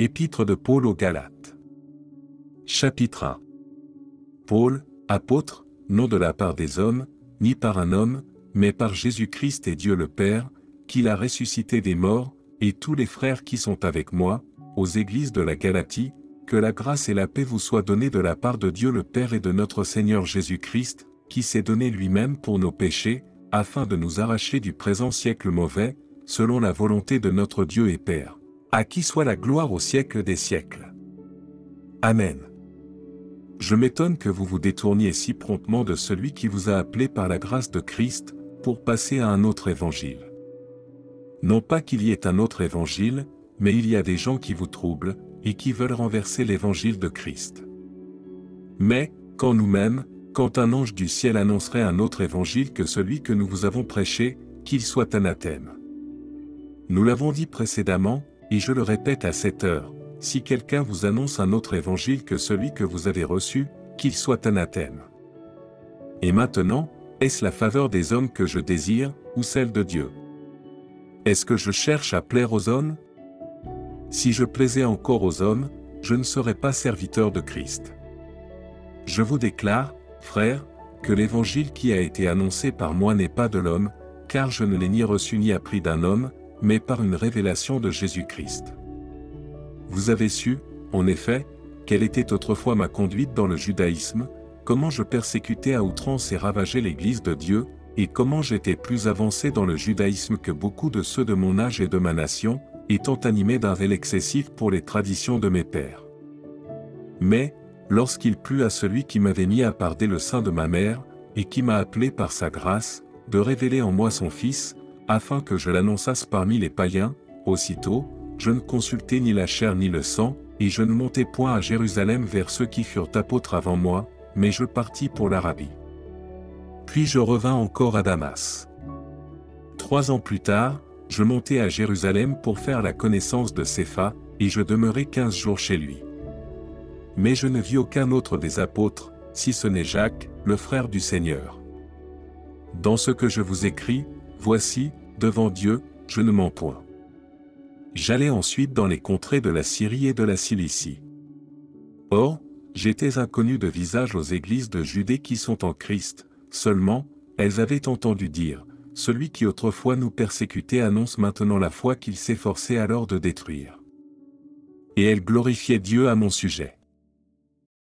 Épître de Paul aux Galates. Chapitre 1 Paul, apôtre, non de la part des hommes, ni par un homme, mais par Jésus-Christ et Dieu le Père, qui l'a ressuscité des morts, et tous les frères qui sont avec moi, aux églises de la Galatie, que la grâce et la paix vous soient données de la part de Dieu le Père et de notre Seigneur Jésus-Christ, qui s'est donné lui-même pour nos péchés, afin de nous arracher du présent siècle mauvais, selon la volonté de notre Dieu et Père. À qui soit la gloire au siècle des siècles. Amen. Je m'étonne que vous vous détourniez si promptement de celui qui vous a appelé par la grâce de Christ, pour passer à un autre évangile. Non pas qu'il y ait un autre évangile, mais il y a des gens qui vous troublent, et qui veulent renverser l'évangile de Christ. Mais, quand nous-mêmes, quand un ange du ciel annoncerait un autre évangile que celui que nous vous avons prêché, qu'il soit anathème. Nous l'avons dit précédemment, et je le répète à cette heure, si quelqu'un vous annonce un autre évangile que celui que vous avez reçu, qu'il soit anathème. Et maintenant, est-ce la faveur des hommes que je désire, ou celle de Dieu? Est-ce que je cherche à plaire aux hommes? Si je plaisais encore aux hommes, je ne serais pas serviteur de Christ. Je vous déclare, frères, que l'évangile qui a été annoncé par moi n'est pas de l'homme, car je ne l'ai ni reçu ni appris d'un homme, mais par une révélation de Jésus-Christ. Vous avez su, en effet, quelle était autrefois ma conduite dans le judaïsme, comment je persécutais à outrance et ravageais l'Église de Dieu, et comment j'étais plus avancé dans le judaïsme que beaucoup de ceux de mon âge et de ma nation, étant animé d'un zèle excessif pour les traditions de mes pères. Mais, lorsqu'il plut à celui qui m'avait mis à part dès le sein de ma mère, et qui m'a appelé par sa grâce, de révéler en moi son Fils, afin que je l'annonçasse parmi les païens, aussitôt, je ne consultai ni la chair ni le sang, et je ne montai point à Jérusalem vers ceux qui furent apôtres avant moi, mais je partis pour l'Arabie. Puis je revins encore à Damas. Trois ans plus tard, je montai à Jérusalem pour faire la connaissance de Cépha, et je demeurai quinze jours chez lui. Mais je ne vis aucun autre des apôtres, si ce n'est Jacques, le frère du Seigneur. Dans ce que je vous écris, voici, devant Dieu, je ne mens point. J'allais ensuite dans les contrées de la Syrie et de la Cilicie. Or, j'étais inconnu de visage aux églises de Judée qui sont en Christ, seulement, elles avaient entendu dire, celui qui autrefois nous persécutait annonce maintenant la foi qu'il s'efforçait alors de détruire. Et elles glorifiaient Dieu à mon sujet.